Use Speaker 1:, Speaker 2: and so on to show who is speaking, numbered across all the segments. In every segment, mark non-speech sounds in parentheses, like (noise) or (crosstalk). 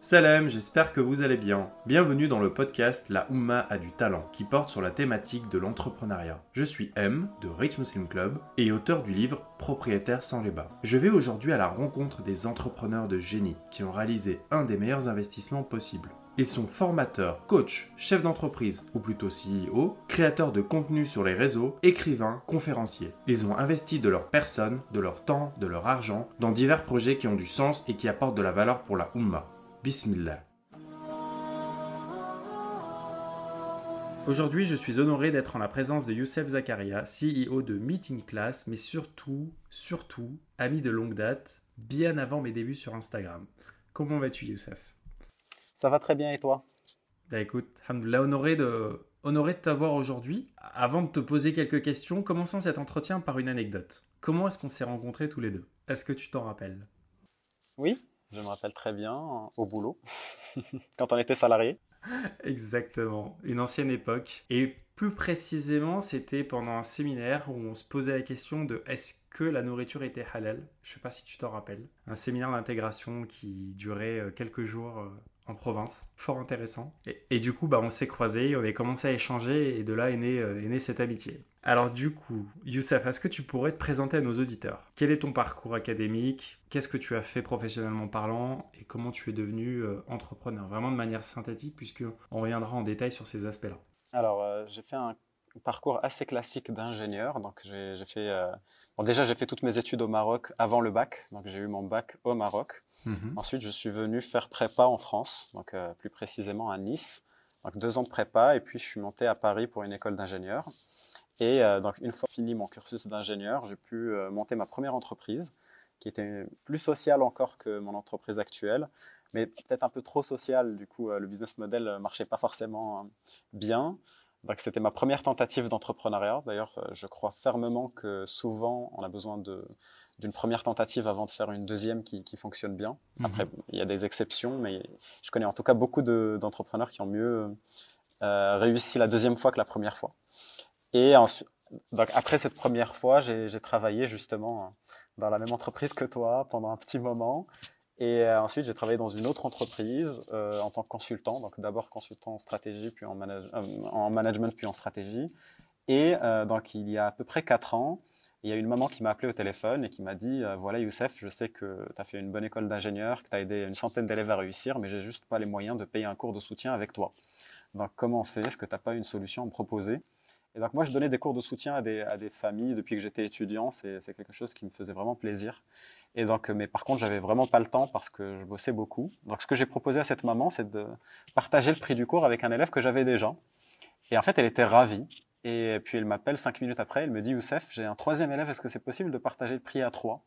Speaker 1: Salam, j'espère que vous allez bien. Bienvenue dans le podcast La Oumma a du talent, qui porte sur la thématique de l'entrepreneuriat. Je suis M, de Rich Muslim Club, et auteur du livre Propriétaire sans les bas. Je vais aujourd'hui à la rencontre des entrepreneurs de génie qui ont réalisé un des meilleurs investissements possibles. Ils sont formateurs, coachs, chefs d'entreprise, ou plutôt CEO, créateurs de contenu sur les réseaux, écrivains, conférenciers. Ils ont investi de leur personne, de leur temps, de leur argent dans divers projets qui ont du sens et qui apportent de la valeur pour la Oumma. Bismillah. Aujourd'hui, je suis honoré d'être en la présence de Youssef Zakaria, CEO de Meeting Class, mais surtout, surtout, ami de longue date, bien avant mes débuts sur Instagram. Comment vas-tu, Youssef?
Speaker 2: Ça va très bien et toi?
Speaker 1: Bah écoute, alhamdoulilah, honoré de, honoré de t'avoir aujourd'hui. Avant de te poser quelques questions, commençons cet entretien par une anecdote. Comment est-ce qu'on s'est rencontrés tous les deux? Est-ce que tu t'en rappelles?
Speaker 2: Oui, je me rappelle très bien, au boulot, (laughs) quand on était salarié.
Speaker 1: Exactement, une ancienne époque. Et plus précisément, c'était pendant un séminaire où on se posait la question de est-ce que la nourriture était halal? Je ne sais pas si tu t'en rappelles. Un séminaire d'intégration qui durait euh, quelques jours euh, en province, fort intéressant. Et, du coup, bah, on s'est croisés, on a commencé à échanger et de là est née, euh, est cette amitié. Alors du coup, Youssef, est-ce que tu pourrais te présenter à nos auditeurs? Quel est ton parcours académique? Qu'est-ce que tu as fait professionnellement parlant? Et comment tu es devenu euh, entrepreneur? Vraiment de manière synthétique, puisque on reviendra en détail sur ces aspects-là.
Speaker 2: Alors, euh, j'ai fait un parcours assez classique d'ingénieur. Donc, j'ai fait déjà, j'ai fait toutes mes études au Maroc avant le bac. Donc, j'ai eu mon bac au Maroc. Mhm. Ensuite, je suis venu faire prépa en France, donc euh, plus précisément à Nice. Donc, deux ans de prépa. Et puis, je suis monté à Paris pour une école d'ingénieur. Et euh, donc, une fois fini mon cursus d'ingénieur, j'ai pu euh, monter ma première entreprise, qui était plus sociale encore que mon entreprise actuelle, mais peut-être un peu trop sociale. Du coup, le business model marchait pas forcément bien. Donc c'était ma première tentative d'entrepreneuriat. D'ailleurs, euh, je crois fermement que souvent on a besoin d'une première tentative avant de faire une deuxième qui, fonctionne bien. Mhm. Après, il y a des exceptions, mais je connais en tout cas beaucoup d'entrepreneurs qui ont mieux euh, réussi la deuxième fois que la première fois. Et ensuite, donc après cette première fois, j'ai travaillé justement dans la même entreprise que toi pendant un petit moment. Et euh, ensuite, j'ai travaillé dans une autre entreprise euh, en tant que consultant. Donc d'abord consultant en stratégie, puis en, euh, en management, puis en stratégie. Et donc il y a à peu près quatre ans, il y a une maman qui m'a appelé au téléphone et qui m'a dit voilà Youssef, je sais que tu as fait une bonne école d'ingénieur, que tu as aidé une centaine d'élèves à réussir, mais j'ai juste pas les moyens de payer un cours de soutien avec toi. Donc comment on fait? Est-ce que tu n'as pas une solution à me proposer? Et donc moi, je donnais des cours de soutien à des, familles depuis que j'étais étudiant. C'est quelque chose qui me faisait vraiment plaisir. Et donc, mais par contre, j'avais vraiment pas le temps parce que je bossais beaucoup. Donc, ce que j'ai proposé à cette maman, c'est de partager le prix du cours avec un élève que j'avais déjà. Et en fait, elle était ravie. Et puis elle m'appelle cinq minutes après, elle me dit Youssef, j'ai un troisième élève, est-ce que c'est possible de partager le prix à trois?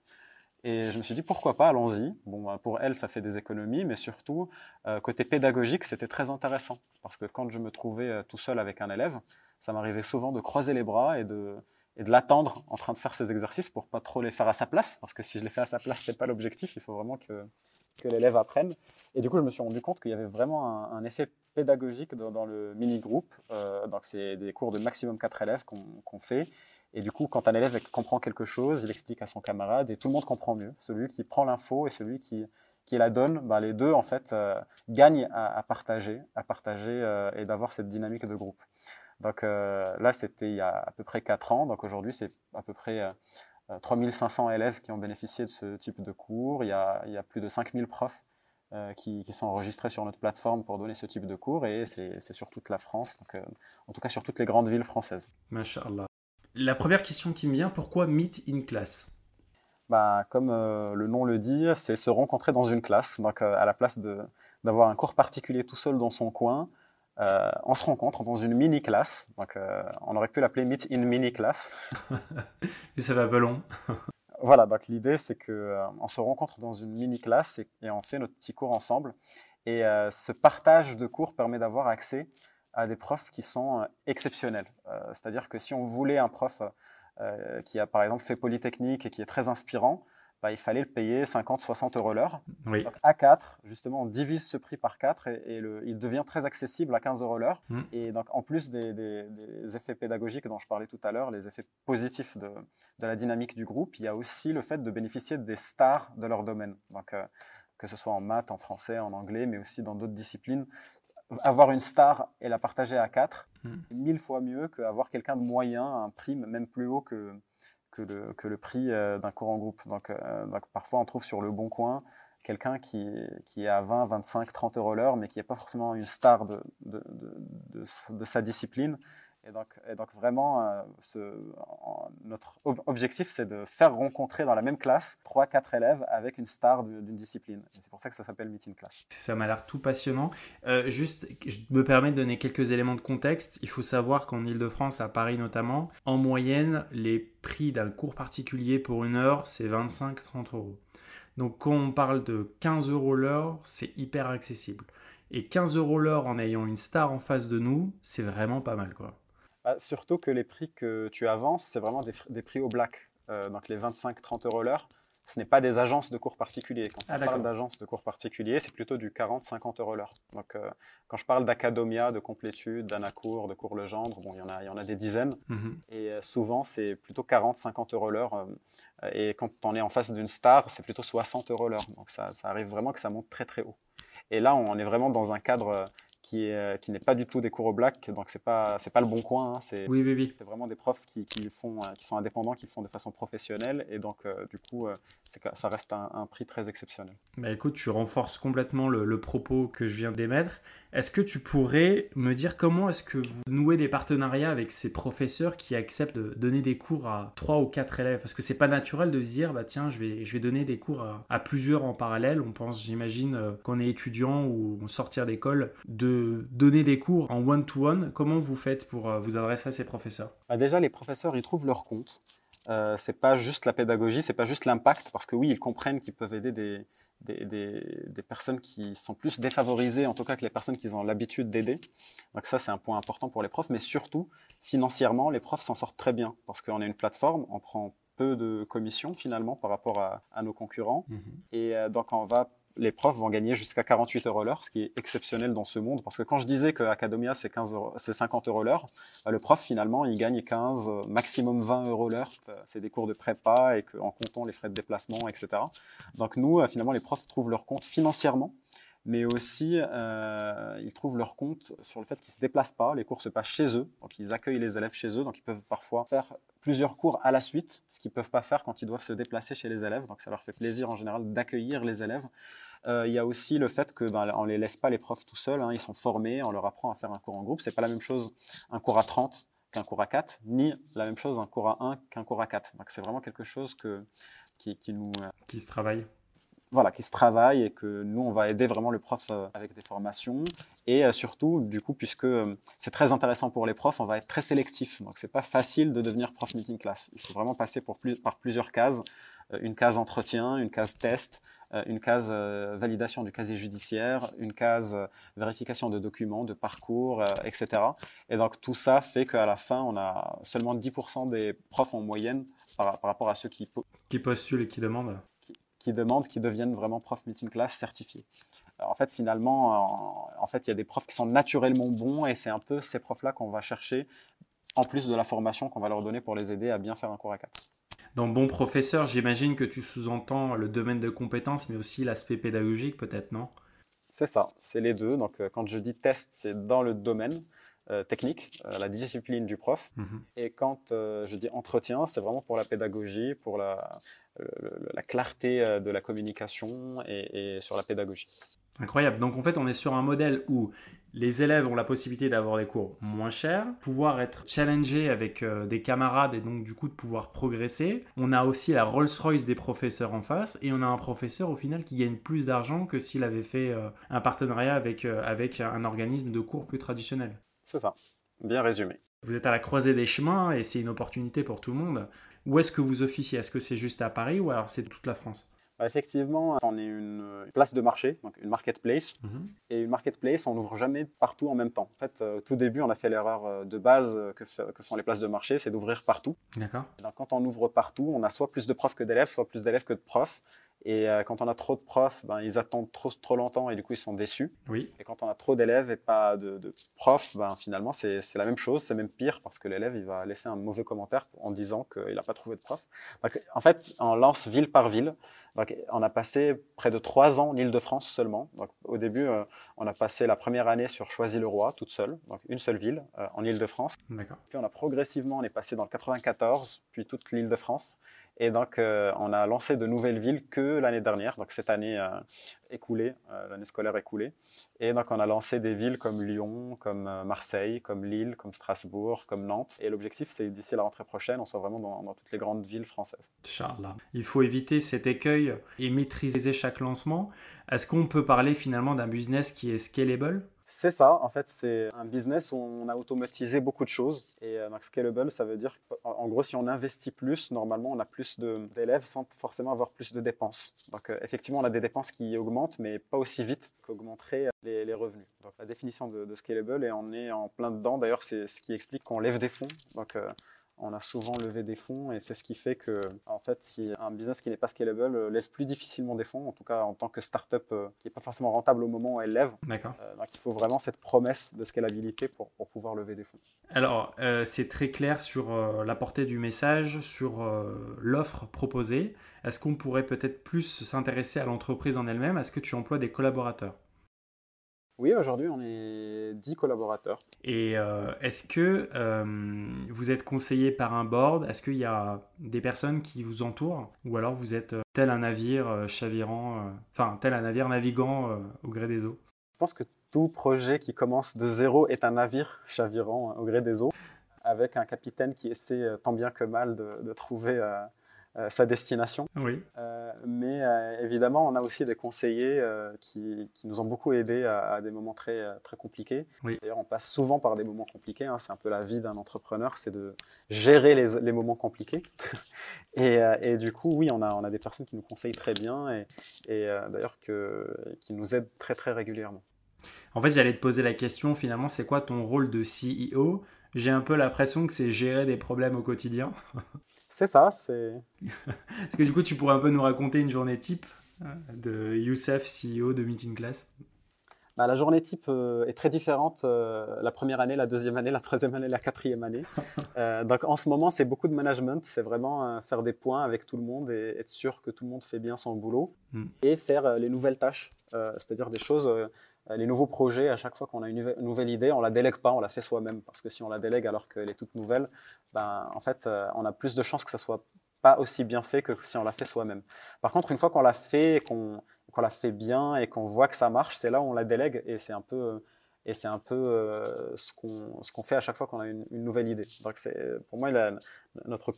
Speaker 2: Et je me suis dit pourquoi pas, allons-y. Bon, bah, pour elle, ça fait des économies, mais surtout euh, côté pédagogique, c'était très intéressant parce que quand je me trouvais euh, tout seul avec un élève, ça m'arrivait souvent de croiser les bras et de de l'attendre en train de faire ses exercices pour pas trop les faire à sa place, parce que si je les fais à sa place, c'est pas l'objectif. Il faut vraiment que que l'élève apprenne. Et du coup, je me suis rendu compte qu'il y avait vraiment un, effet pédagogique dans, le mini groupe. Euh, donc, c'est des cours de maximum 4 élèves qu'on fait. Et du coup, quand un élève comprend quelque chose, il explique à son camarade et tout le monde comprend mieux. Celui qui prend l'info et celui qui, qui la donne, bah, les deux en fait euh, gagnent à, à, partager, à partager euh, et d'avoir cette dynamique de groupe. Donc euh, là, c'était il y a à peu près 4 ans. Donc aujourd'hui, c'est à peu près 3500 élèves qui ont bénéficié de ce type de cours. Il y a, il y a plus de 5000 profs qui, qui, sont enregistrés sur notre plateforme pour donner ce type de cours et c'est sur toute la France, donc, en tout cas sur toutes les grandes villes françaises.
Speaker 1: Masha'Allah. La première question qui me vient, pourquoi Meet in Class?
Speaker 2: Bah, Comme euh, le nom le dit, c'est se rencontrer dans une classe. Donc, euh, à la place d'avoir un cours particulier tout seul dans son coin, euh, on se rencontre dans une mini classe. Donc, on aurait pu l'appeler Meet in Mini Class. (laughs)
Speaker 1: et ça va pas long. (laughs)
Speaker 2: voilà, donc l'idée c'est que on se rencontre dans une mini classe et, et, on fait notre petit cours ensemble. Et ce partage de cours permet d'avoir accès à des profs qui sont euh, exceptionnels. Euh, c'est-à-dire que si on voulait un prof euh, qui a par exemple fait Polytechnique et qui est très inspirant, bah, il fallait le payer 50, 60 euros l'heure.
Speaker 1: Oui.
Speaker 2: Donc à 4, justement, on divise ce prix par 4 et, le, il devient très accessible à 15 euros l'heure. Mm. Et donc, en plus des, des, des, effets pédagogiques dont je parlais tout à l'heure, les effets positifs de, de, la dynamique du groupe, il y a aussi le fait de bénéficier des stars de leur domaine. Donc, que ce soit en maths, en français, en anglais, mais aussi dans d'autres disciplines. Avoir une star et la partager à quatre, hmm. mille fois mieux qu'avoir quelqu'un de moyen, un prix même plus haut que, que, le, prix euh, d'un cours en groupe. Donc, donc, parfois, on trouve sur le bon coin quelqu'un qui, qui est à 20, 25, 30 euros l'heure, mais qui n'est pas forcément une star de, de, sa discipline. Et donc, vraiment, euh, notre objectif, c'est de faire rencontrer dans la même classe 3-4 élèves avec une star d'une discipline. C'est pour ça que ça s'appelle Meeting Class.
Speaker 1: Ça m'a l'air tout passionnant. Euh, juste, je me permets de donner quelques éléments de contexte. Il faut savoir qu'en Ile-de-France, à Paris notamment, en moyenne, les prix d'un cours particulier pour une heure, c'est 25-30 euros. Donc quand on parle de 15 euros l'heure, c'est hyper accessible. Et 15 euros l'heure en ayant une star en face de nous, c'est vraiment pas mal. quoi.
Speaker 2: Bah, surtout que les prix que tu avances, c'est vraiment des, prix au black. Euh, donc les 25-30 euros l'heure, ce n'est pas des agences de cours particuliers. Quand ah, on parle d'agences de cours particuliers, c'est plutôt du 40-50 euros l'heure. Donc, euh, quand je parle d'academia, de complétude, d'anacours, de cours Legendre, bon, il y en a, il y en a des dizaines. Mhm. Et euh, souvent, c'est plutôt 40-50 euros l'heure. Et quand on est en face d'une star, c'est plutôt 60 euros l'heure. Donc, ça, ça, arrive vraiment que ça monte très, très haut. Et là, on est vraiment dans un cadre qui est euh, qui n'est pas du tout des cours au black donc c'est pas c'est pas le bon coin hein, c'est
Speaker 1: oui, oui, oui.
Speaker 2: c'est vraiment des profs qui, qui font euh, qui sont indépendants qui le font de façon professionnelle et donc euh, du coup ça reste un, un, prix très exceptionnel
Speaker 1: bah écoute tu renforces complètement le, le propos que je viens d'émettre est-ce que tu pourrais me dire comment est-ce que vous nouez des partenariats avec ces professeurs qui acceptent de donner des cours à trois ou quatre élèves? Parce que c'est pas naturel de se dire, bah tiens, je vais, je vais donner des cours à, plusieurs en parallèle. On pense, j'imagine, euh, qu'on est étudiant ou sortir d'école, de donner des cours en one-to-one. Comment vous faites pour euh, vous adresser à ces professeurs?
Speaker 2: Bah, Déjà, les professeurs, ils trouvent leur compte. Euh, c'est pas juste la pédagogie, c'est pas juste l'impact, parce que oui, ils comprennent qu'ils peuvent aider des, des, des, des, personnes qui sont plus défavorisées, en tout cas que les personnes qui ont l'habitude d'aider. Donc ça, c'est un point important pour les profs, mais surtout, financièrement, les profs s'en sortent très bien, parce qu'on est une plateforme, on prend peu de commissions finalement par rapport à, à nos concurrents, mmh et euh, donc on va les profs vont gagner jusqu'à 48 euros l'heure, ce qui est exceptionnel dans ce monde. Parce que quand je disais que Academia, c'est 15 c'est 50 euros l'heure, bah, le prof, finalement, il gagne 15, maximum 20 euros l'heure. C'est des cours de prépa et qu'en comptant les frais de déplacement, etc. Donc nous, euh, finalement, les profs trouvent leur compte financièrement mais aussi euh, ils trouvent leur compte sur le fait qu'ils se déplacent pas, les cours se passent chez eux, donc ils accueillent les élèves chez eux, donc ils peuvent parfois faire plusieurs cours à la suite, ce qu'ils peuvent pas faire quand ils doivent se déplacer chez les élèves, donc ça leur fait plaisir en général d'accueillir les élèves. Euh, il y a aussi le fait que ben, les laisse pas les profs tout seuls, hein, ils sont formés, on leur apprend à faire un cours en groupe, c'est pas la même chose un cours à 30 qu'un cours à 4, ni la même chose un cours à 1 qu'un cours à 4. Donc c'est vraiment quelque chose qui nous...
Speaker 1: Euh, qui se travaille
Speaker 2: voilà, qui se travaille et que nous, on va aider vraiment le prof euh, avec des formations. Et euh, surtout, du coup, puisque euh, c'est très intéressant pour les profs, on va être très sélectif. Donc, c'est pas facile de devenir prof meeting class. Il faut vraiment passer par plusieurs cases. Une case entretien, une case test, une case validation du casier judiciaire, une case vérification de documents, de parcours, etc. Et donc, tout ça fait qu'à la fin, on a seulement 10% des profs en moyenne par, rapport à ceux. Qui
Speaker 1: postulent et qui demandent
Speaker 2: qui demandent qu'ils deviennent vraiment prof meeting class certifiés. En fait, finalement, en, fait, il y a des profs qui sont naturellement bons et c'est un peu ces profs-là qu'on va chercher, en plus de la formation qu'on va leur donner pour les aider à bien faire un cours à 4.
Speaker 1: Dans bon professeur, j'imagine que tu sous-entends le domaine de compétences, mais aussi l'aspect pédagogique, peut-être, non?
Speaker 2: C'est ça, c'est les deux. Donc, euh, quand je dis test, c'est dans le domaine. Euh, technique, euh, la discipline du prof. Mhm. Et quand euh, je dis entretien, c'est vraiment pour la pédagogie, pour la, la clarté de la communication et, sur la pédagogie.
Speaker 1: Incroyable. Donc en fait, on est sur un modèle où les élèves ont la possibilité d'avoir des cours moins chers, pouvoir être challengés avec des camarades et donc du coup de pouvoir progresser. On a aussi la Rolls-Royce des professeurs en face et on a un professeur au final qui gagne plus d'argent que s'il avait fait un partenariat avec, avec un organisme de cours plus traditionnel.
Speaker 2: C'est ça, bien résumé.
Speaker 1: Vous êtes à la croisée des chemins et c'est une opportunité pour tout le monde. Où est-ce que vous officiez? Est-ce que c'est juste à Paris ou alors c'est toute la France?
Speaker 2: Bah, Effectivement, on est une place de marché, donc une marketplace. Mhm. Et une marketplace, on n'ouvre jamais partout en même temps. En fait, euh, tout début, on a fait l'erreur euh, de base que, que, font les places de marché, c'est d'ouvrir partout.
Speaker 1: D'accord.
Speaker 2: quand on ouvre partout, on a soit plus de profs que d'élèves, soit plus d'élèves que de profs. Et euh, quand on a trop de profs, ben, ils attendent trop, trop longtemps et du coup, ils sont déçus.
Speaker 1: Oui.
Speaker 2: Et quand on a trop d'élèves et pas de, de profs, ben, finalement, c'est la même chose, c'est même pire parce que l'élève, il va laisser un mauvais commentaire en disant qu'il n'a pas trouvé de prof. Donc, en fait, on lance ville par ville. Donc, on a passé près de trois ans en Ile-de-France seulement. Donc, au début, euh, on a passé la première année sur Choisy-le-Roi, toute seule, donc une seule ville euh, en Ile-de-France.
Speaker 1: D'accord.
Speaker 2: Puis on a progressivement, on est passé dans le 94, puis toute l'Île-de-France. Et donc, euh, on a lancé de nouvelles villes que l'année dernière, donc cette année euh, écoulée, euh, l'année scolaire écoulée. Et donc, on a lancé des villes comme Lyon, comme Marseille, comme Lille, comme Strasbourg, comme Nantes. Et l'objectif, c'est d'ici la rentrée prochaine, on soit vraiment dans, dans toutes les grandes villes françaises.
Speaker 1: Inch'Allah. Il faut éviter cet écueil et maîtriser chaque lancement. Est-ce qu'on peut parler finalement d'un business qui est scalable?
Speaker 2: C'est ça, en fait, c'est un business où on a automatisé beaucoup de choses. Et euh, scalable, ça veut dire qu'en gros, si on investit plus, normalement, on a plus d'élèves sans forcément avoir plus de dépenses. Donc, euh, effectivement, on a des dépenses qui augmentent, mais pas aussi vite qu'augmenteraient les, les, revenus. Donc, la définition de, scalable, et on est en plein dedans. D'ailleurs, c'est ce qui explique qu'on lève des fonds. Euh, on a souvent levé des fonds et c'est ce qui fait que, en fait, si un business qui n'est pas scalable euh, lève plus difficilement des fonds, en tout cas en tant que startup euh, qui n'est pas forcément rentable au moment où elle lève.
Speaker 1: D'accord.
Speaker 2: Euh, donc il faut vraiment cette promesse de scalabilité pour, pouvoir lever des fonds.
Speaker 1: Alors, c'est très clair sur la portée du message, sur l'offre proposée. Est-ce qu'on pourrait peut-être plus s'intéresser à l'entreprise en elle-même? Est-ce que tu emploies des collaborateurs?
Speaker 2: Oui, aujourd'hui, on est 10 collaborateurs.
Speaker 1: Et euh, est-ce que euh, vous êtes conseillé par un board? Est-ce qu'il y a des personnes qui vous entourent? Ou alors vous êtes euh, tel un navire chavirant, enfin, tel un navire naviguant au gré des eaux?
Speaker 2: Je pense que tout projet qui commence de zéro est un navire chavirant au gré des eaux, avec un capitaine qui essaie tant bien que mal de, de trouver sa destination.
Speaker 1: Oui.
Speaker 2: Euh, mais euh, évidemment, on a aussi des conseillers qui, qui, nous ont beaucoup aidés à, des moments très, très compliqués.
Speaker 1: Oui.
Speaker 2: D'ailleurs, on passe souvent par des moments compliqués. Hein. C'est un peu la vie d'un entrepreneur, c'est de gérer les, les moments compliqués. (laughs) et, et, du coup, oui, on a, on a des personnes qui nous conseillent très bien et, et d'ailleurs qui nous aident très très régulièrement.
Speaker 1: En fait, j'allais te poser la question, finalement, c'est quoi ton rôle de CEO J'ai un peu l'impression que c'est gérer des problèmes au quotidien. (laughs)
Speaker 2: C'est ça, c'est. (laughs)
Speaker 1: Est-ce que du coup, tu pourrais un peu nous raconter une journée type euh, de Youssef, CEO de Meeting Class?
Speaker 2: Bah, La journée type euh, est très différente euh, la première année, la deuxième année, la troisième année, la quatrième année. (laughs) donc en ce moment, c'est beaucoup de management. C'est vraiment faire des points avec tout le monde et être sûr que tout le monde fait bien son boulot hmm. et faire les nouvelles tâches, c'est-à-dire des choses les nouveaux projets, à chaque fois qu'on a une nouvelle idée, on la délègue pas, on la fait soi-même. Parce que si on la délègue alors qu'elle est toute nouvelle, ben, en fait, euh, on a plus de chances que ça soit pas aussi bien fait que si on l'a fait soi-même. Par contre, une fois qu'on l'a fait, qu'on l'a fait bien et qu'on voit que ça marche, c'est là où on la délègue et c'est un peu et c'est un peu euh, ce qu'on fait à chaque fois qu'on a une, nouvelle idée. Donc pour moi notre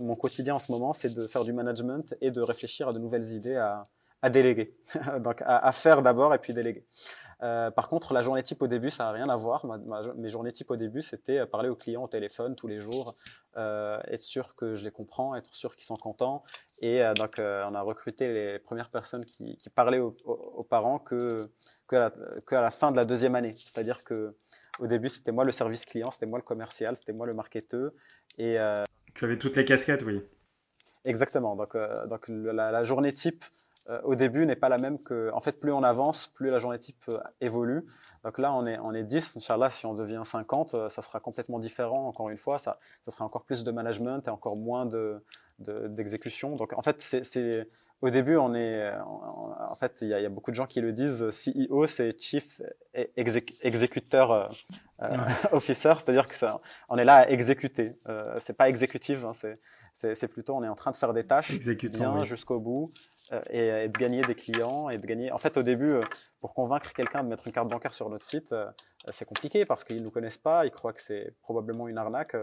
Speaker 2: mon quotidien en ce moment, c'est de faire du management et de réfléchir à de nouvelles idées à à déléguer. (laughs) Donc à, à faire d'abord et puis déléguer. Euh, par contre, la journée type au début, ça n'a rien à voir. mes journées type au début, c'était euh, parler aux clients au téléphone tous les jours, euh, être sûr que je les comprends, être sûr qu'ils sont contents. Et euh, donc, on a recruté les premières personnes qui, qui parlaient aux, aux, parents que, que, à la, que à la fin de la deuxième année. C'est-à-dire que au début, c'était moi le service client, c'était moi le commercial, c'était moi le marketeur. Et
Speaker 1: tu avais toutes les casquettes, oui.
Speaker 2: Exactement. Donc, donc la, la journée type euh, au début n'est pas la même que. En fait, plus on avance, plus la journée type euh, évolue. Donc là, on est, on est 10. Inch'Allah, si on devient 50, euh, ça sera complètement différent. Encore une fois, ça, ça sera encore plus de management et encore moins de, d'exécution. Donc en fait, c'est au début, on est en, fait, il y, a beaucoup de gens qui le disent. CEO, c'est Chief Executor euh, euh (laughs) Officer, c'est-à-dire que ça, on est là à exécuter. Euh, c'est pas exécutif, hein, c'est plutôt on est en train de faire des tâches bien jusqu'au bout euh, et, de gagner des clients et de gagner. En fait, au début, euh, pour convaincre quelqu'un de mettre une carte bancaire sur notre site, c'est compliqué parce qu'ils nous connaissent pas, ils croient que c'est probablement une arnaque.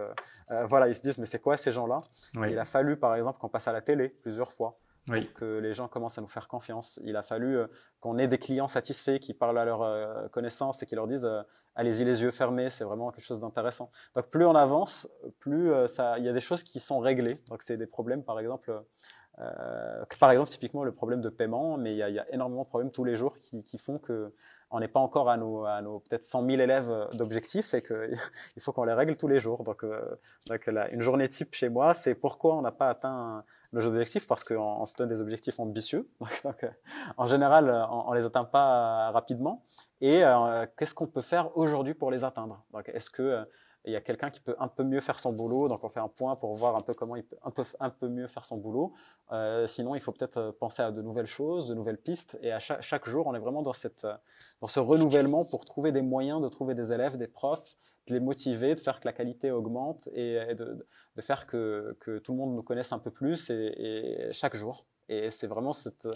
Speaker 2: voilà, ils se disent mais c'est quoi ces gens-là? Il a fallu, par exemple, qu'on passe à la télé plusieurs fois. Pour que les gens commencent à nous faire confiance. Il a fallu euh, qu'on ait des clients satisfaits qui parlent à leur euh, connaissance et qui leur disent euh, allez-y les yeux fermés, c'est vraiment quelque chose d'intéressant. Donc plus on avance, plus ça, il y a des choses qui sont réglées. Donc c'est des problèmes, par exemple, par exemple typiquement le problème de paiement, mais il y y a énormément de problèmes tous les jours qui, qui font que on n'est pas encore à nos, à nos peut-être 100 000 élèves d'objectifs et qu'il (laughs) faut qu'on les règle tous les jours. Donc, donc là, une journée type chez moi, c'est pourquoi on n'a pas atteint nos objectifs parce qu'on se donne des objectifs ambitieux. (laughs) Donc, en général, on, ne les atteint pas rapidement. Et qu'est-ce qu'on peut faire aujourd'hui pour les atteindre? Donc, est-ce que y a quelqu'un qui peut un peu mieux faire son boulot, donc on fait un point pour voir un peu comment il peut un peu, mieux faire son boulot. Euh, sinon, il faut peut-être euh, penser à de nouvelles choses, de nouvelles pistes, et à chaque, chaque, jour, on est vraiment dans, cette, euh, dans ce renouvellement pour trouver des moyens de trouver des élèves, des profs, de les motiver, de faire que la qualité augmente et, de, faire que, tout le monde nous connaisse un peu plus et chaque jour. Et c'est vraiment cette,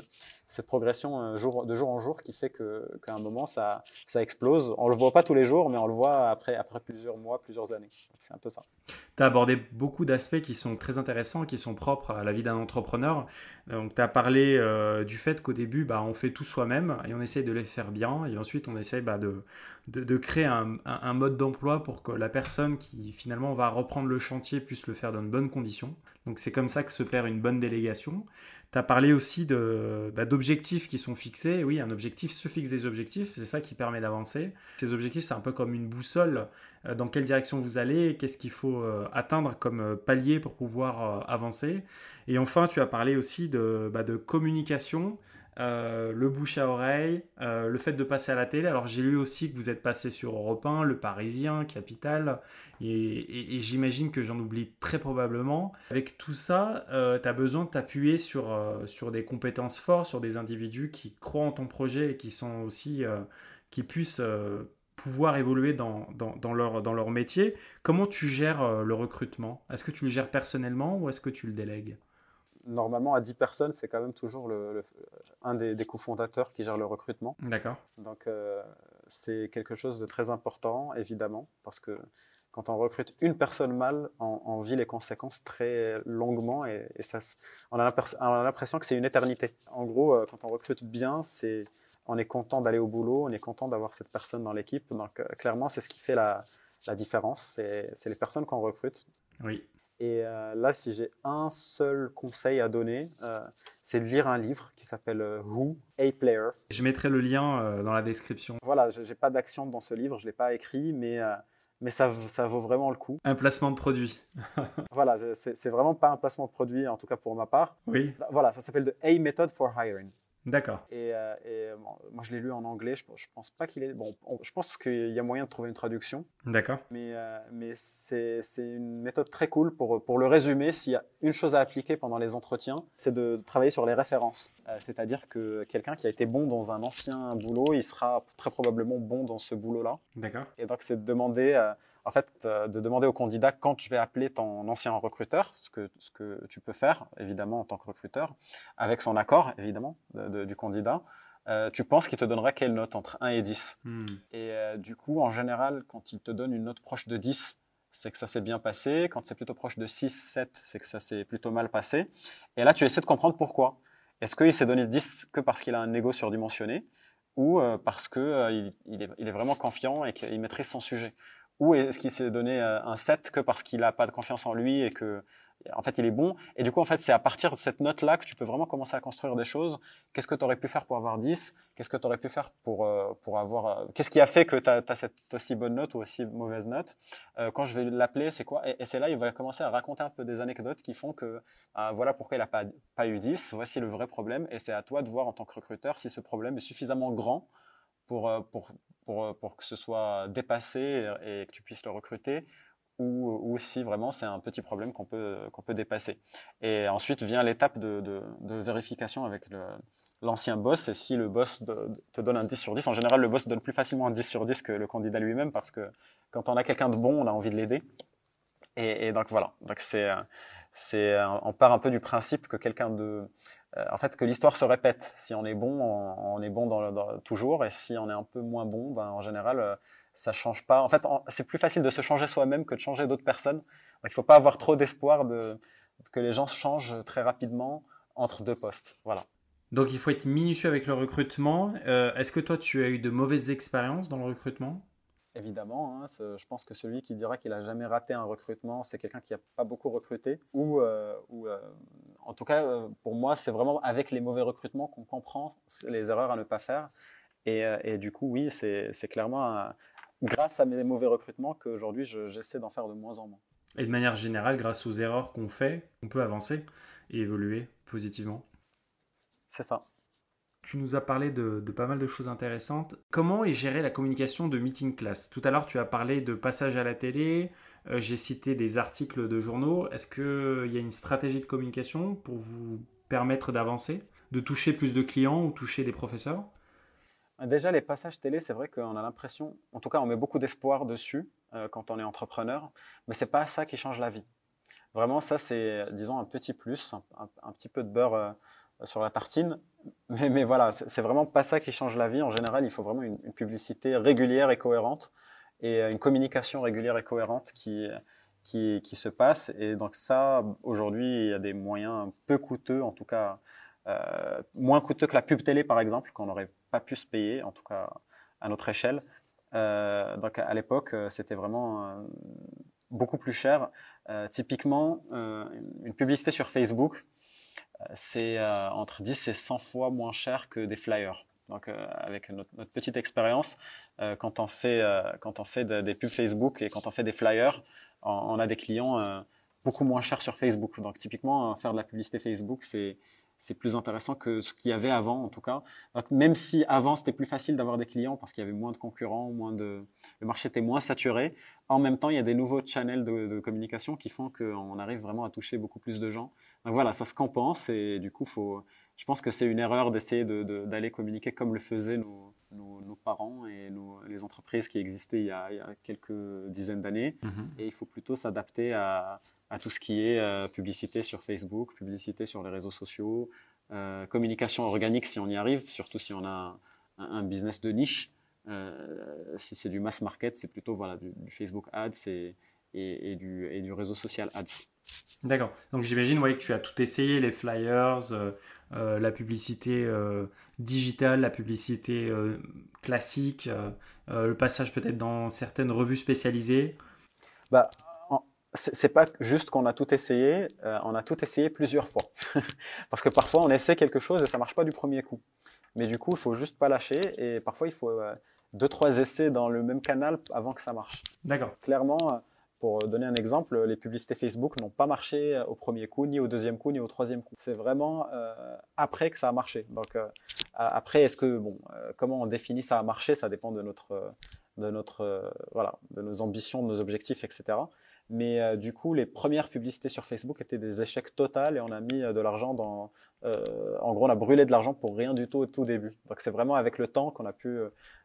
Speaker 2: progression euh, de jour en jour qui fait qu'à un moment, ça, ça explose. On ne le voit pas tous les jours, mais on le voit après, après plusieurs mois, plusieurs années. C'est un peu ça.
Speaker 1: Tu as abordé beaucoup d'aspects qui sont très intéressants, qui sont propres à la vie d'un entrepreneur. Donc, tu as parlé euh, du fait qu'au début, bah, on fait tout soi-même et on essaye de les faire bien. Et ensuite, on essaye bah, de, de, créer un, un, mode d'emploi pour que la personne qui finalement va reprendre le chantier puisse le faire dans de bonnes conditions. Donc, c'est comme ça que se perd une bonne délégation. Tu as parlé aussi bah, d'objectifs qui sont fixés. Oui, un objectif se fixe des objectifs, c'est ça qui permet d'avancer. Ces objectifs, c'est un peu comme une boussole. Euh, dans quelle direction vous allez, qu'est-ce qu'il faut euh, atteindre comme euh, palier pour pouvoir avancer. Et enfin, tu as parlé aussi de, bah, de communication. Euh, le bouche à oreille, euh, le fait de passer à la télé. Alors j'ai lu aussi que vous êtes passé sur Europe 1, Le Parisien, Capital, et, j'imagine que j'en oublie très probablement. Avec tout ça, euh, tu as besoin de t'appuyer sur, sur des compétences fortes, sur des individus qui croient en ton projet et qui sont aussi, qui puissent pouvoir évoluer dans, dans, leur, dans leur métier. Comment tu gères le recrutement? Est-ce que tu le gères personnellement ou est-ce que tu le délègues?
Speaker 2: Normalement, à 10 personnes, c'est quand même toujours le, un des, cofondateurs qui gère le recrutement.
Speaker 1: D'accord.
Speaker 2: Donc, euh, c'est quelque chose de très important, évidemment, parce que quand on recrute une personne mal, on, vit les conséquences très longuement et, ça, on a l'impression que c'est une éternité. En gros, euh, quand on recrute bien, c'est on est content d'aller au boulot, on est content d'avoir cette personne dans l'équipe. Donc, euh, clairement, c'est ce qui fait la, la différence. C'est les personnes qu'on recrute.
Speaker 1: Oui.
Speaker 2: Et euh, là, si j'ai un seul conseil à donner, euh, c'est de lire un livre qui s'appelle euh, Who, A Player.
Speaker 1: Je mettrai le lien dans la description.
Speaker 2: Voilà, je n'ai pas d'action dans ce livre, je ne l'ai pas écrit, mais, mais ça, ça vaut vraiment le coup.
Speaker 1: Un placement de produit. (laughs)
Speaker 2: voilà, c'est vraiment pas un placement de produit, en tout cas pour ma part.
Speaker 1: Oui.
Speaker 2: Voilà, ça s'appelle The A Method for Hiring.
Speaker 1: D'accord.
Speaker 2: Et, euh, euh, moi, je l'ai lu en anglais. Je, je pense pas qu'il est. Bon, je pense qu'il y a moyen de trouver une traduction.
Speaker 1: D'accord.
Speaker 2: Mais, euh, mais c'est une méthode très cool pour, pour le résumer. S'il y a une chose à appliquer pendant les entretiens, c'est de travailler sur les références. C'est-à-dire que quelqu'un qui a été bon dans un ancien boulot, il sera très probablement bon dans ce boulot-là.
Speaker 1: D'accord.
Speaker 2: Et donc, c'est de demander en fait, euh, de demander au candidat quand je vais appeler ton ancien recruteur, ce que, ce que tu peux faire, évidemment, en tant que recruteur, avec son accord, évidemment, du candidat. Euh, tu penses qu'il te donnerait quelle note entre 1 et 10 hmm. Et euh, du coup, en général, quand il te donne une note proche de 10, c'est que ça s'est bien passé. Quand c'est plutôt proche de 6, 7, c'est que ça s'est plutôt mal passé. Et là, tu essaies de comprendre pourquoi. Est-ce qu'il s'est donné 10 que parce qu'il a un ego surdimensionné ou parce qu'il il est, il est vraiment confiant et qu'il maîtrise son sujet? Ou est-ce qu'il s'est donné euh, un 7 que parce qu'il n'a pas de confiance en lui et que en fait il est bon? Et du coup en fait c'est à partir de cette note là que tu peux vraiment commencer à construire des choses. Qu'est-ce que tu aurais pu faire pour avoir 10 qu'est-ce que tu pu faire pour euh, pour avoir euh, qu'est-ce qui a fait que tu as, cette aussi bonne note ou aussi mauvaise note? Quand je vais l'appeler c'est quoi? Et, c'est là il va commencer à raconter un peu des anecdotes qui font que ah, voilà pourquoi il n'a pas pas eu 10 voici le vrai problème et c'est à toi de voir en tant que recruteur si ce problème est suffisamment grand pour, pour, pour, pour que ce soit dépassé et, que tu puisses le recruter, ou, ou si vraiment c'est un petit problème qu'on peut, qu'on peut dépasser. Et ensuite vient l'étape de, de, vérification avec l'ancien boss, et si le boss te donne un 10 sur 10, en général le boss donne plus facilement un 10 sur 10 que le candidat lui-même, parce que quand on a quelqu'un de bon, on a envie de l'aider. Et, et, donc voilà, donc c'est, on part un peu du principe que quelqu'un de, euh, en fait, que l'histoire se répète. Si on est bon, on, est bon dans, toujours, et si on est un peu moins bon, ben, en général, euh, ça change pas. En fait, c'est plus facile de se changer soi-même que de changer d'autres personnes. Donc, il faut pas avoir trop d'espoir de, que les gens changent très rapidement entre deux postes. Voilà.
Speaker 1: Donc, il faut être minutieux avec le recrutement. Euh, est-ce que toi, tu as eu de mauvaises expériences dans le recrutement?
Speaker 2: Évidemment. Hein, je pense que celui qui dira qu'il a jamais raté un recrutement, c'est quelqu'un qui n'a pas beaucoup recruté. Ou, euh, ou euh, en tout cas, euh, pour moi, c'est vraiment avec les mauvais recrutements qu'on comprend les erreurs à ne pas faire. Et, et du coup, oui, c'est clairement grâce à mes mauvais recrutements qu'aujourd'hui, j'essaie d'en faire de moins en moins.
Speaker 1: Et de manière générale, grâce aux erreurs qu'on fait, on peut avancer. et évoluer positivement.
Speaker 2: C'est ça.
Speaker 1: Tu nous as parlé de, pas mal de choses intéressantes. Comment est gérée la communication de meeting class? Tout à l'heure, tu as parlé de passage à la télé, euh, j'ai cité des articles de journaux. Est-ce qu'il y a une stratégie de communication pour vous permettre d'avancer, de toucher plus de clients ou toucher des professeurs?
Speaker 2: Déjà, les passages télé, c'est vrai qu'on a l'impression, en tout cas, on met beaucoup d'espoir dessus euh, quand on est entrepreneur, mais c'est pas ça qui change la vie. Vraiment, ça, c'est, disons, un petit plus, un, petit peu de beurre euh, sur la tartine, mais, voilà, c'est vraiment pas ça qui change la vie. En général, il faut vraiment une, publicité régulière et cohérente et euh, une communication régulière et cohérente qui, qui, se passe. Et donc ça, aujourd'hui, il y a des moyens peu coûteux, en tout cas euh, moins coûteux que la pub télé, par exemple, qu'on n'aurait pas pu se payer, en tout cas à notre échelle. Euh, donc à l'époque, c'était vraiment beaucoup plus cher. typiquement, une publicité sur Facebook, c'est entre 10 et 100 fois moins cher que des flyers. Donc, avec notre, petite expérience, quand on fait, quand on fait des pubs Facebook et quand on fait des flyers, on, a des clients beaucoup moins chers sur Facebook. Donc, typiquement, faire de la publicité Facebook, c'est c'est plus intéressant que ce qu'il y avait avant, en tout cas. Donc, même si avant c'était plus facile d'avoir des clients parce qu'il y avait moins de concurrents, moins de, le marché était moins saturé. En même temps, il y a des nouveaux channels de, de communication qui font qu'on arrive vraiment à toucher beaucoup plus de gens. Donc voilà, ça se compense et du coup, faut, je pense que c'est une erreur d'essayer d'aller communiquer comme le faisaient nos, nos, parents et les entreprises qui existaient il y a, quelques dizaines d'années. Mhm. Et il faut plutôt s'adapter à, tout ce qui est euh, publicité sur Facebook, publicité sur les réseaux sociaux, euh, communication organique si on y arrive, surtout si on a un, business de niche. Euh, si c'est du mass market, c'est plutôt voilà, du, Facebook Ads et, et, du, et, du, réseau social Ads.
Speaker 1: D'accord. Donc j'imagine que tu as tout essayé, les flyers, la publicité digitale, la publicité euh, classique, euh, euh, le passage peut-être dans certaines revues spécialisées
Speaker 2: bah, c'est pas juste qu'on a tout essayé, on a tout essayé plusieurs fois. (laughs) Parce que parfois on essaie quelque chose et ça marche pas du premier coup. Mais du coup, il faut juste pas lâcher et parfois il faut deux trois essais dans le même canal avant que ça marche.
Speaker 1: D'accord.
Speaker 2: Clairement, pour donner un exemple, les publicités Facebook n'ont pas marché au premier coup, ni au deuxième coup, ni au troisième coup. C'est vraiment après que ça a marché. Donc après, est-ce que bon, euh, comment on définit ça a marché? Ça dépend de notre, de notre, euh, voilà, de nos ambitions, de nos objectifs, etc. Mais euh, du coup, les premières publicités sur Facebook étaient des échecs totaux et on a mis de l'argent dans. En gros, on a brûlé de l'argent pour rien du tout au tout début. Donc c'est vraiment avec le temps qu'on a pu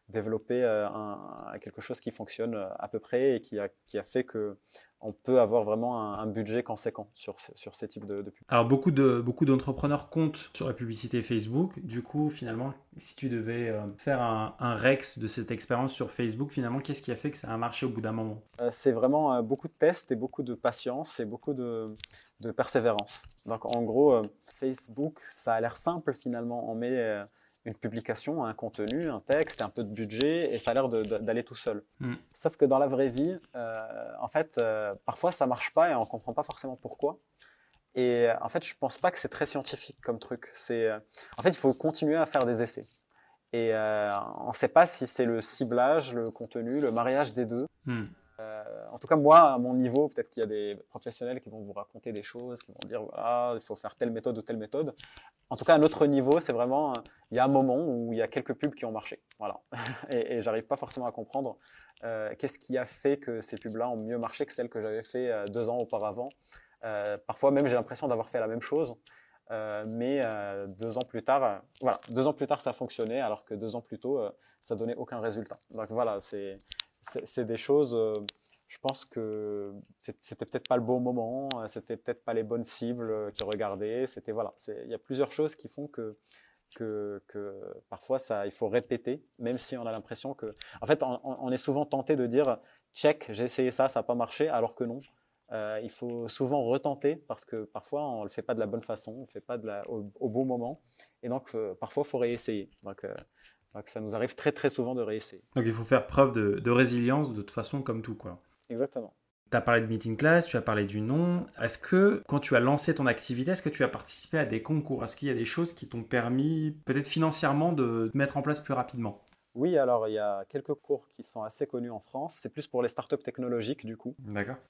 Speaker 2: développer un, quelque chose qui fonctionne à peu près et qui a, qui a fait que on peut avoir vraiment un, budget conséquent sur, sur ces types de, de.
Speaker 1: Alors beaucoup de beaucoup d'entrepreneurs comptent sur la publicité Facebook. Du coup, finalement, si tu devais euh, faire un, rex de cette expérience sur Facebook, finalement, qu'est-ce qui a fait que ça a marché au bout d'un moment?
Speaker 2: Euh, C'est vraiment euh, beaucoup de tests et beaucoup de patience et beaucoup de, de persévérance. Donc en gros, Facebook, ça a l'air simple finalement. On met une publication, un contenu, un texte, un peu de budget, et ça a l'air d'aller tout seul. Mm. Sauf que dans la vraie vie, euh, en fait, euh, parfois ça marche pas et on comprend pas forcément pourquoi. Et en fait, je pense pas que c'est très scientifique comme truc. C'est, euh, en fait, il faut continuer à faire des essais. Et on ne sait pas si c'est le ciblage, le contenu, le mariage des deux. Mm. Euh, en tout cas, moi, à mon niveau, peut-être qu'il y a des professionnels qui vont vous raconter des choses, qui vont dire voilà, il faut faire telle méthode ou telle méthode. En tout cas, à notre niveau, c'est vraiment, il y a un moment où il y a quelques pubs qui ont marché. Voilà. (laughs) et, et j'arrive pas forcément à comprendre euh, qu'est-ce qui a fait que ces pubs-là ont mieux marché que celles que j'avais fait euh, deux ans auparavant. parfois même, j'ai l'impression d'avoir fait la même chose. mais deux ans plus tard, voilà, deux ans plus tard, ça fonctionnait, alors que deux ans plus tôt, ça donnait aucun résultat. Donc voilà, c'est des choses, euh, je pense que c'était peut-être pas le bon moment, euh, c'était peut-être pas les bonnes cibles euh, qui regardaient. C'était voilà, il y a plusieurs choses qui font que parfois ça, il faut répéter, même si on a l'impression que, en fait, on, est souvent tenté de dire check, j'ai essayé ça, ça n'a pas marché, alors que non. il faut souvent retenter parce que parfois on le fait pas de la bonne façon, on le fait pas de au, bon moment, et donc parfois il faut réessayer. Donc ça nous arrive très très souvent de réessayer.
Speaker 1: Donc il faut faire preuve de, résilience de toute façon comme tout quoi.
Speaker 2: Exactement.
Speaker 1: Tu as parlé de meeting class, tu as parlé du nom. Est-ce que quand tu as lancé ton activité, est-ce que tu as participé à des concours? Est-ce qu'il y a des choses qui t'ont permis peut-être financièrement de mettre en place plus rapidement?
Speaker 2: Oui, alors il y a quelques cours qui sont assez connus en France. C'est plus pour les startups technologiques, du coup,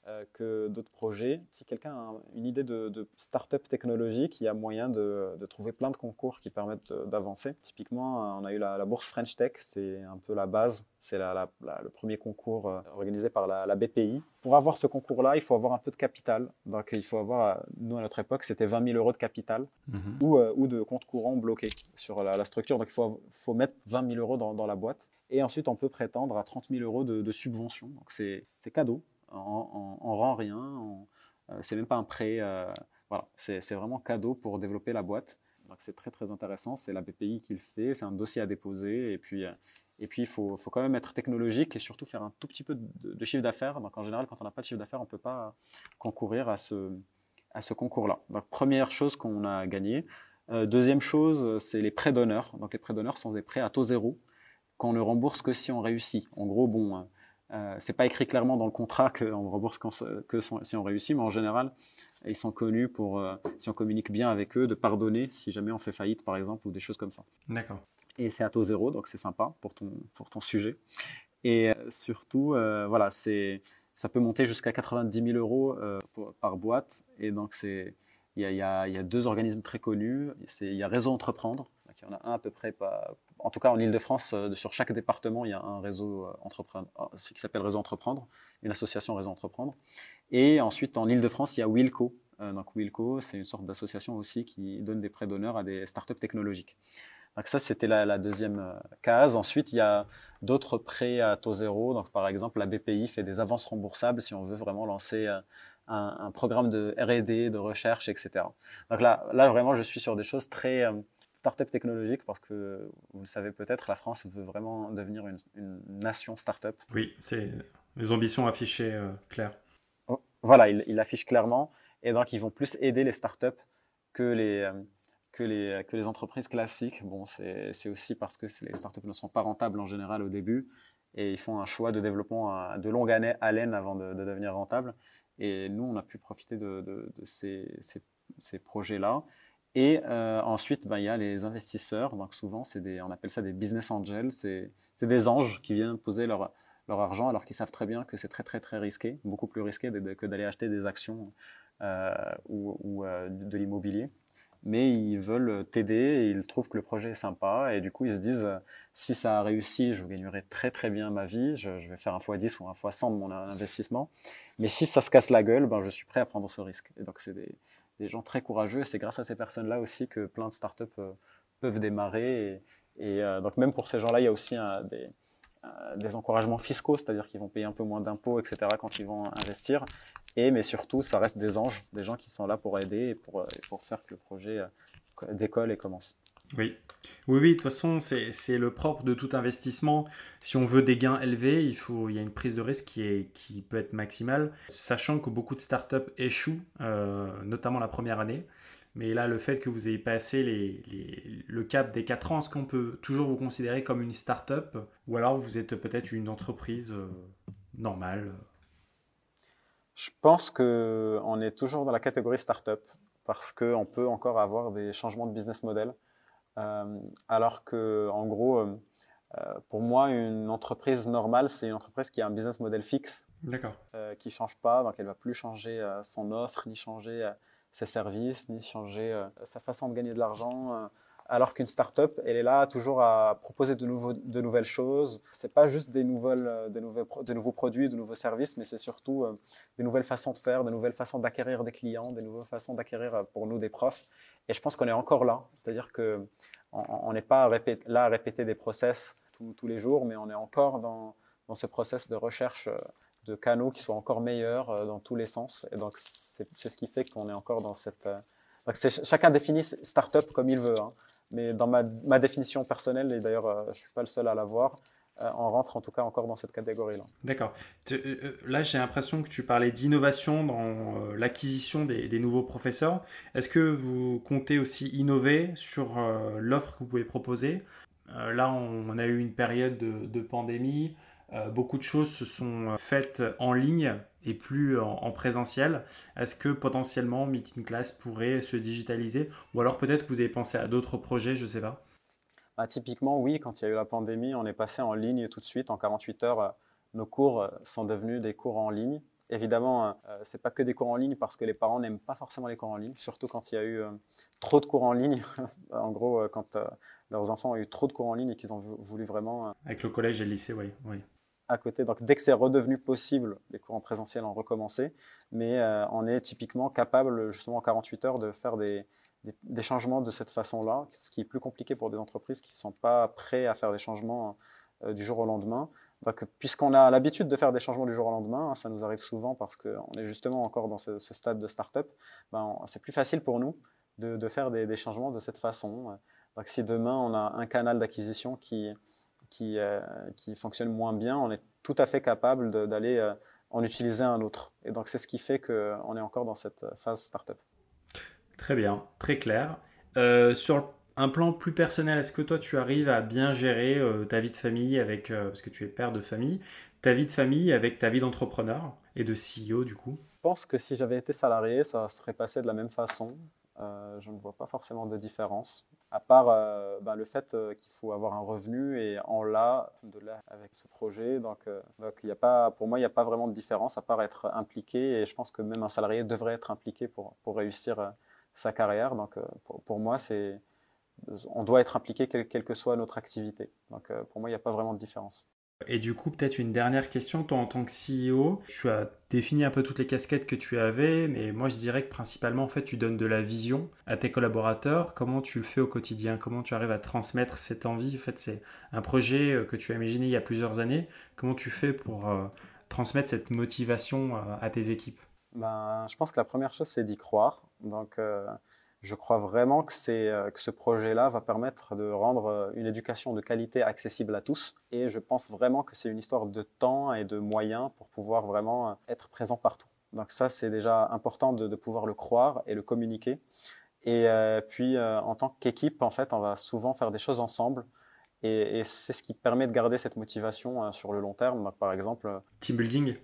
Speaker 2: euh, que d'autres projets. Si quelqu'un a une idée de, de startup technologique, il y a moyen de, trouver plein de concours qui permettent euh, d'avancer. Typiquement, on a eu la, bourse French Tech, c'est un peu la base. C'est le premier concours euh, organisé par la, BPI. Pour avoir ce concours-là, il faut avoir un peu de capital. Donc, il faut avoir, nous à notre époque, c'était 20 000 euros de capital mhm. ou, ou, de compte courant bloqué sur la, structure. Donc, il faut, faut mettre 20 000 euros dans, dans la boîte. Et ensuite, on peut prétendre à 30 000 euros de, subvention. Donc, c'est cadeau. On, rend rien. Euh, c'est même pas un prêt. Euh, voilà, c'est vraiment cadeau pour développer la boîte. Donc, c'est très, très intéressant. C'est la BPI qui le fait. C'est un dossier à déposer. Et puis, euh, et il faut, faut, quand même être technologique et surtout faire un tout petit peu de, chiffre d'affaires. Donc, en général, quand on n'a pas de chiffre d'affaires, on ne peut pas concourir à ce, à ce concours-là. Donc, première chose qu'on a gagné. deuxième chose, c'est les prêts d'honneur. Donc, les prêts d'honneur sont des prêts à taux zéro qu'on ne rembourse que si on réussit. En gros, bon, euh, euh c'est pas écrit clairement dans le contrat qu'on rembourse que si on réussit, mais en général, ils sont connus pour, euh, si on communique bien avec eux, de pardonner si jamais on fait faillite, par exemple, ou des choses comme ça.
Speaker 1: D'accord.
Speaker 2: Et c'est à taux zéro, donc c'est sympa pour ton, pour ton sujet. Et euh, surtout, voilà, c'est, ça peut monter jusqu'à 90 000 euros par boîte. Et donc, c'est, il y a, y, y a, deux organismes très connus. Il y a Réseau Entreprendre, il y en a un à peu près, en tout cas en Ile-de-France, euh, sur chaque département, il y a un réseau euh, euh, qui s'appelle Réseau Entreprendre, une association Réseau Entreprendre. Et ensuite, en Ile-de-France, il y a Wilco. donc Wilco, c'est une sorte d'association aussi qui donne des prêts d'honneur à des startups technologiques. Donc ça, c'était la, deuxième case. Ensuite, il y a d'autres prêts à taux zéro. Donc par exemple, la BPI fait des avances remboursables si on veut vraiment lancer un, un programme de R&D, de recherche, etc. Donc là, là vraiment, je suis sur des choses très start-up technologique parce que vous le savez peut-être, la France veut vraiment devenir une, nation start-up.
Speaker 1: Oui, c'est les ambitions affichées euh, claires.
Speaker 2: Oh, voilà, il, affiche clairement et donc ils vont plus aider les start-up que les, euh, que les, que les entreprises classiques. Bon, c'est aussi parce que les start-up ne sont pas rentables en général au début et ils font un choix de développement de longue haleine avant de, devenir rentable. Et nous, on a pu profiter de, de, ces, ces, ces projets-là. Et euh, ensuite, ben, il y a les investisseurs. Donc souvent, on appelle ça des business angels. C'est, des anges qui viennent poser leur, argent alors qu'ils savent très bien que c'est très très très risqué, beaucoup plus risqué que d'aller acheter des actions euh, ou, euh, de l'immobilier. Mais ils veulent t'aider ils trouvent que le projet est sympa et du coup ils se disent si ça a réussi, je gagnerai très très bien ma vie, je, vais faire un fois 10 ou un fois 100 de mon investissement. Mais si ça se casse la gueule, ben, je suis prêt à prendre ce risque. Et donc c'est des, des gens très courageux. C'est grâce à ces personnes-là aussi que plein de startups euh, peuvent démarrer. Et, euh, donc même pour ces gens-là, il y a aussi des, euh, des encouragements fiscaux, c'est-à-dire qu'ils vont payer un peu moins d'impôts, etc. quand ils vont investir. Et mais surtout, ça reste des anges, des gens qui sont là pour aider et pour, pour faire que le projet décolle et commence.
Speaker 1: Oui. Oui, oui, de toute façon, c'est le propre de tout investissement. Si on veut des gains élevés, il, faut, il y a une prise de risque qui, est, qui peut être maximale, sachant que beaucoup de startups échouent, euh, notamment la première année. Mais là, le fait que vous ayez passé les, les, le cap des 4 ans, est-ce qu'on peut toujours vous considérer comme une startup? Ou alors vous êtes peut-être une entreprise euh, normale?
Speaker 2: Je pense qu'on est toujours dans la catégorie startup parce qu'on peut encore avoir des changements de business model. Euh, alors que, en gros, euh, euh, pour moi, une entreprise normale, c'est une entreprise qui a un business model fixe, qui change pas, donc elle va plus changer son offre, ni changer ses services, ni changer sa façon de gagner de l'argent alors qu'une startup, elle est là toujours à proposer de, nouvelles choses. C'est pas juste des, nouvelles, euh, des, de nouveaux produits, de nouveaux services, mais c'est surtout euh, des nouvelles façons de faire, de nouvelles façons d'acquérir des clients, des nouvelles façons d'acquérir euh, pour nous des profs. Et je pense qu'on est encore là. C'est-à-dire que on n'est pas là à répéter des process tous les jours, mais on est encore dans, dans ce process de recherche de canaux qui soient encore meilleurs dans tous les sens. Et donc, c'est ce qui fait qu'on est encore dans cette... Donc chacun définit startup comme il veut. Hein. Mais dans ma, définition personnelle, et d'ailleurs euh, je ne suis pas le seul à l'avoir, euh, on rentre en tout cas encore dans cette catégorie-là.
Speaker 1: D'accord. Euh, là, j'ai l'impression que tu parlais d'innovation dans l'acquisition des, nouveaux professeurs. Est-ce que vous comptez aussi innover sur l'offre que vous pouvez proposer? Là, on, a eu une période de, de pandémie. beaucoup de choses se sont faites en ligne et plus en, présentiel. Est-ce que potentiellement Meeting Class pourrait se digitaliser Ou alors peut-être que vous avez pensé à d'autres projets, je ne sais pas?
Speaker 2: bah, Typiquement, oui, quand il y a eu la pandémie, on est passé en ligne tout de suite. En 48 heures, nos cours sont devenus des cours en ligne. Évidemment, ce n'est pas que des cours en ligne parce que les parents n'aiment pas forcément les cours en ligne, surtout quand il y a eu trop de cours en ligne. (laughs) en gros, quand leurs enfants ont eu trop de cours en ligne et qu'ils ont voulu vraiment. Euh,
Speaker 1: Avec le collège et le lycée, oui. oui.
Speaker 2: À côté. Donc, dès que c'est redevenu possible, les cours en présentiel ont recommencé. Mais euh, on est typiquement capable, justement, en 48 heures, de faire des, des, changements de cette façon-là, ce qui est plus compliqué pour des entreprises qui ne sont pas prêts à faire des changements euh, du jour au lendemain. Donc, puisqu'on a l'habitude de faire des changements du jour au lendemain, hein, ça nous arrive souvent parce qu'on est justement encore dans ce, stade de start-up, ben, c'est plus facile pour nous de, de faire des, des, changements de cette façon. Donc si demain on a un canal d'acquisition qui, qui, euh, qui, fonctionne moins bien, on est tout à fait capable d'aller euh, en utiliser un autre. Et donc c'est ce qui fait qu'on est encore dans cette phase startup.
Speaker 1: Très bien, très clair. Euh, sur un plan plus personnel, est-ce que toi tu arrives à bien gérer ta vie de famille avec, parce que tu es père de famille, ta vie de famille avec ta vie d'entrepreneur et de CEO du coup?
Speaker 2: Je pense que si j'avais été salarié, ça serait passé de la même façon. je ne vois pas forcément de différence à part euh, ben, le fait euh, qu'il faut avoir un revenu et en l'a de là avec ce projet. Donc, euh, donc y a pas, pour moi, il n'y a pas vraiment de différence à part être impliqué et je pense que même un salarié devrait être impliqué pour, pour réussir sa carrière. Donc pour, pour moi, on doit être impliqué quelle, quelle que soit notre activité. Donc pour moi, il n'y a pas vraiment de différence.
Speaker 1: Et du coup, peut-être une dernière question. Toi, en tant que CEO, tu as défini un peu toutes les casquettes que tu avais, mais moi, je dirais que principalement, en fait, tu donnes de la vision à tes collaborateurs. Comment tu le fais au quotidien? Comment tu arrives à transmettre cette envie? En fait, c'est un projet euh, que tu as imaginé il y a plusieurs années. Comment tu fais pour euh, transmettre cette motivation euh, à tes équipes?
Speaker 2: Ben, Je pense que la première chose, c'est d'y croire. Donc, je crois vraiment que, euh, que ce projet-là va permettre de rendre euh, une éducation de qualité accessible à tous. Et je pense vraiment que c'est une histoire de temps et de moyens pour pouvoir vraiment euh, être présent partout. Donc ça, c'est déjà important de, pouvoir le croire et le communiquer. Et puis, en tant qu'équipe, en fait, on va souvent faire des choses ensemble. Et, c'est ce qui permet de garder cette motivation sur le long terme. par exemple...
Speaker 1: Team building?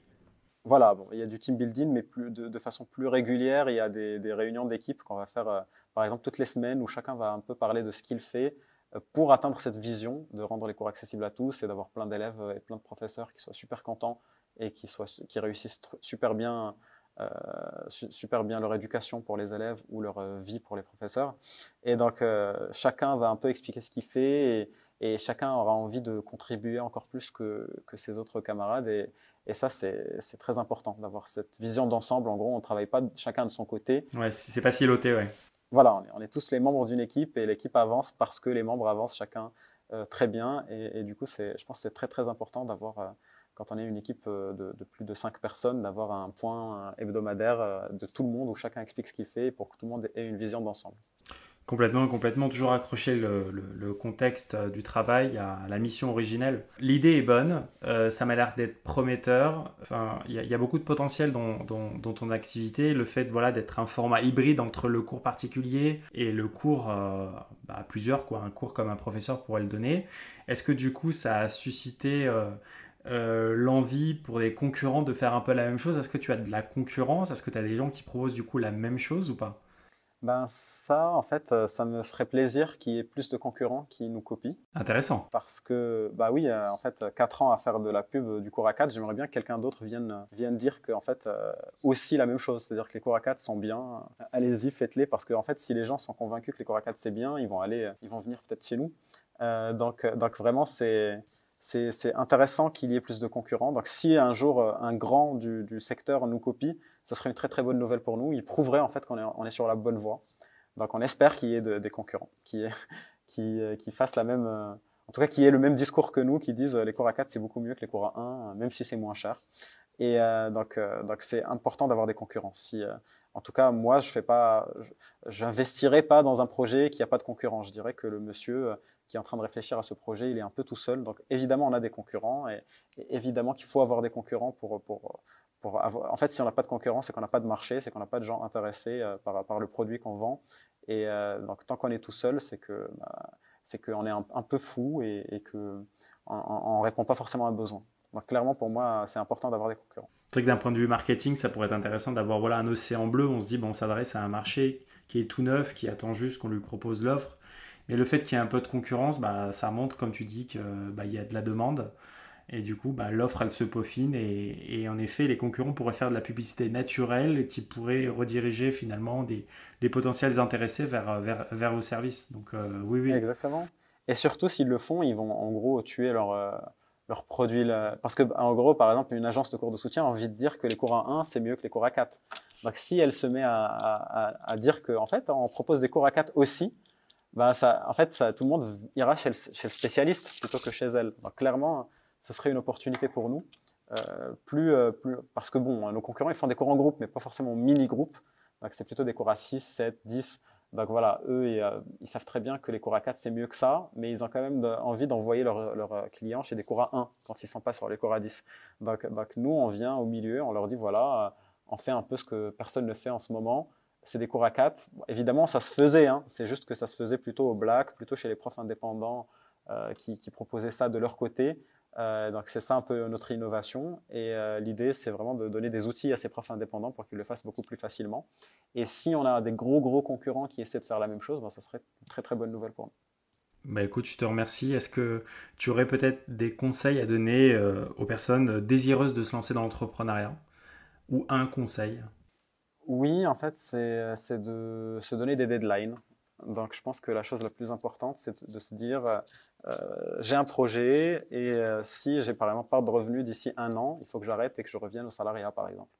Speaker 2: Voilà, bon, il y a du team building, mais de, façon plus régulière. Il y a des, réunions d'équipe qu'on va faire, euh, par exemple, toutes les semaines où chacun va un peu parler de ce qu'il fait euh, pour atteindre cette vision de rendre les cours accessibles à tous et d'avoir plein d'élèves et plein de professeurs qui soient super contents et qui, soient, qui réussissent super bien, super bien leur éducation pour les élèves ou leur vie pour les professeurs. Et donc, chacun va un peu expliquer ce qu'il fait et, et chacun aura envie de contribuer encore plus que, que ses autres camarades. Et, et ça, c'est très important d'avoir cette vision d'ensemble. En gros, on ne travaille pas chacun de son côté.
Speaker 1: Ouais, c'est pas siloté, ouais.
Speaker 2: Voilà, on est, on est tous les membres d'une équipe et l'équipe avance parce que les membres avancent chacun euh, très bien. Et, et du coup, je pense que c'est très très important d'avoir, euh, quand on est une équipe euh, de, plus de cinq personnes, d'avoir un point hebdomadaire de tout le monde où chacun explique ce qu'il fait pour que tout le monde ait une vision d'ensemble.
Speaker 1: Complètement, complètement, toujours accrocher le, contexte euh, du travail à la mission originelle. L'idée est bonne, euh, ça m'a l'air d'être prometteur. Enfin, il y, a beaucoup de potentiel dans, ton activité. Le fait voilà, d'être un format hybride entre le cours particulier et le cours euh, bah, à plusieurs, quoi, un cours comme un professeur pourrait le donner. Est-ce que du coup, ça a suscité l'envie pour des concurrents de faire un peu la même chose? Est-ce que tu as de la concurrence? Est-ce que tu as des gens qui proposent du coup la même chose ou pas?
Speaker 2: Ben ça, en fait, euh, ça me ferait plaisir qu'il y ait plus de concurrents qui nous copient.
Speaker 1: Intéressant.
Speaker 2: Parce que, bah oui, euh, en fait, 4 ans à faire de la pub du cours à 4, j'aimerais bien que quelqu'un d'autre vienne, vienne dire que, en fait, euh, aussi la même chose. C'est-à-dire que les cours à 4 sont bien. Allez-y, faites-les. Parce que, en fait, si les gens sont convaincus que les cours à 4 c'est bien, ils vont aller, ils vont venir peut-être chez nous. donc, donc vraiment, c'est, c'est intéressant qu'il y ait plus de concurrents. Donc, si un jour un grand du, du secteur nous copie, ça serait une très très bonne nouvelle pour nous. Il prouverait en fait qu'on est, on est sur la bonne voie. Donc on espère qu'il y ait des concurrents qui, (laughs) qui, euh, qui fassent la même, euh, en tout cas qui aient le même discours que nous, qui disent euh, les cours à 4 c'est beaucoup mieux que les cours à 1, même si c'est moins cher. Et donc donc c'est important d'avoir des concurrents. Si, en tout cas moi je fais pas, j'investirai pas dans un projet qui a pas de concurrents. Je dirais que le monsieur qui est en train de réfléchir à ce projet, il est un peu tout seul. Donc évidemment on a des concurrents et, évidemment qu'il faut avoir des concurrents pour pour en fait, si on n'a pas de concurrence, c'est qu'on n'a pas de marché, c'est qu'on n'a pas de gens intéressés euh, par, par, le produit qu'on vend. Et euh, donc, tant qu'on est tout seul, c'est que bah, c'est qu'on est un, peu fou et, et que on, ne répond pas forcément à un besoin. Donc, clairement, pour moi, c'est important d'avoir des concurrents.
Speaker 1: C'est vrai que d'un point de vue marketing, ça pourrait être intéressant d'avoir voilà, un océan bleu. On se dit, bon, on s'adresse à un marché qui est tout neuf, qui attend juste qu'on lui propose l'offre. Mais le fait qu'il y ait un peu de concurrence, bah, ça montre, comme tu dis, qu'il bah, y a de la demande. Et du coup, bah, l'offre, elle se peaufine. Et, en effet, les concurrents pourraient faire de la publicité naturelle qui pourrait rediriger finalement des, potentiels intéressés vers, vers, vos services. Donc, euh, oui, oui.
Speaker 2: Exactement. Et surtout, s'ils le font, ils vont en gros tuer leur, euh, leur produit. Parce que, en gros, par exemple, une agence de cours de soutien a envie de dire que les cours à 1, c'est mieux que les cours à 4. Donc, si elle se met à, à, à dire qu'en en fait, on propose des cours à 4 aussi, bah, ça, en fait, ça, tout le monde ira chez le, chez le spécialiste plutôt que chez elle. Clairement, ce serait une opportunité pour nous. Euh, plus, euh, plus, parce que bon, nos concurrents, ils font des cours en groupe, mais pas forcément mini-groupe. Donc, c'est plutôt des cours à 6, 7, 10. Donc voilà, eux, euh, ils savent très bien que les cours à 4, c'est mieux que ça, mais ils ont quand même envie d'envoyer leurs leur clients chez des cours à 1 quand ils ne sont pas sur les cours à 10. Donc, donc, nous, on vient au milieu, on leur dit, voilà, on fait un peu ce que personne ne fait en ce moment. C'est des cours à 4. évidemment, ça se faisait, hein. c'est juste que ça se faisait plutôt au black, plutôt chez les profs indépendants qui, qui proposaient ça de leur côté. Euh, donc c'est ça un peu notre innovation. Et euh, l'idée, c'est vraiment de donner des outils à ces profs indépendants pour qu'ils le fassent beaucoup plus facilement. Et si on a des gros, gros concurrents qui essaient de faire la même chose, ben, ça serait une très, très bonne nouvelle pour nous.
Speaker 1: Bah écoute, je te remercie. Est-ce que tu aurais peut-être des conseils à donner euh, aux personnes désireuses de se lancer dans l'entrepreneuriat? Ou un conseil?
Speaker 2: Oui, en fait, c'est de se donner des deadlines. Donc je pense que la chose la plus importante, c'est de se dire, euh, j'ai un projet et euh, si j'ai par exemple pas de revenus d'ici un an, il faut que j'arrête et que je revienne au salariat par exemple.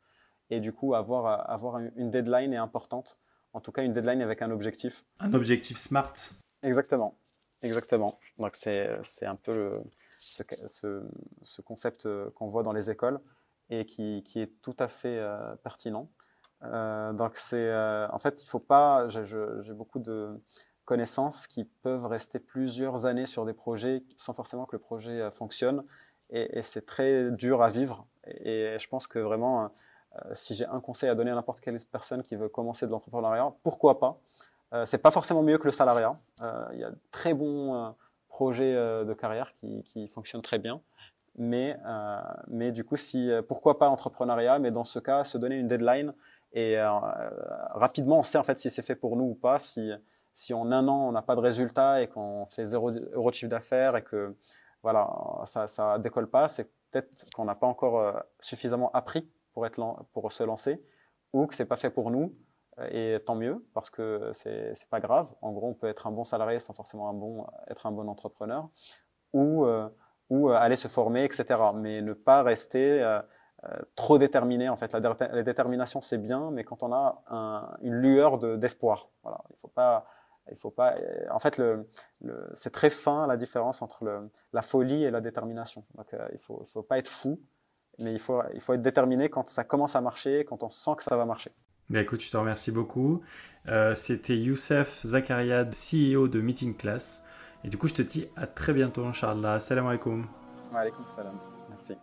Speaker 2: Et du coup, avoir, avoir une deadline est importante. En tout cas, une deadline avec un objectif.
Speaker 1: Un objectif smart.
Speaker 2: Exactement. Exactement. Donc, c'est un peu le, ce, ce, concept euh, qu'on voit dans les écoles et qui, qui est tout à fait pertinent. Euh, donc, c'est en fait, il faut pas. J'ai beaucoup de, connaissances qui peuvent rester plusieurs années sur des projets sans forcément que le projet euh, fonctionne. Et, c'est très dur à vivre. Et, je pense que vraiment, euh, si j'ai un conseil à donner à n'importe quelle personne qui veut commencer de l'entrepreneuriat, pourquoi pas? Euh, C'est pas forcément mieux que le salariat. Il y a très bons projets de carrière qui, qui, fonctionnent très bien. Mais, mais du coup, si, pourquoi pas entrepreneuriat? Mais dans ce cas, se donner une deadline et rapidement, on sait en fait si c'est fait pour nous ou pas. Si, si en un an on n'a pas de résultat et qu'on fait zéro euro de chiffre d'affaires et que voilà ça ça décolle pas, c'est peut-être qu'on n'a pas encore euh, suffisamment appris pour être pour se lancer ou que c'est pas fait pour nous et tant mieux parce que c'est c'est pas grave. En gros, on peut être un bon salarié sans forcément un bon être un bon entrepreneur ou euh, ou euh, aller se former, etc. Mais ne pas rester trop déterminé. En fait, la, la détermination c'est bien, mais quand on a un, une lueur d'espoir, voilà, il faut pas il faut pas. Euh, en fait, le, c'est très fin la différence entre le, la folie et la détermination. Donc, euh, il faut, il faut pas être fou, mais il faut, il faut être déterminé quand ça commence à marcher, quand on sent que ça va marcher.
Speaker 1: Bien, écoute, je te remercie beaucoup. Euh, c'était Youssef Zakariad, CEO de Meeting Class. Et du coup, je te dis à très bientôt, Inch'Allah. Salam alaikum.
Speaker 2: Wa alaikum salam. Merci.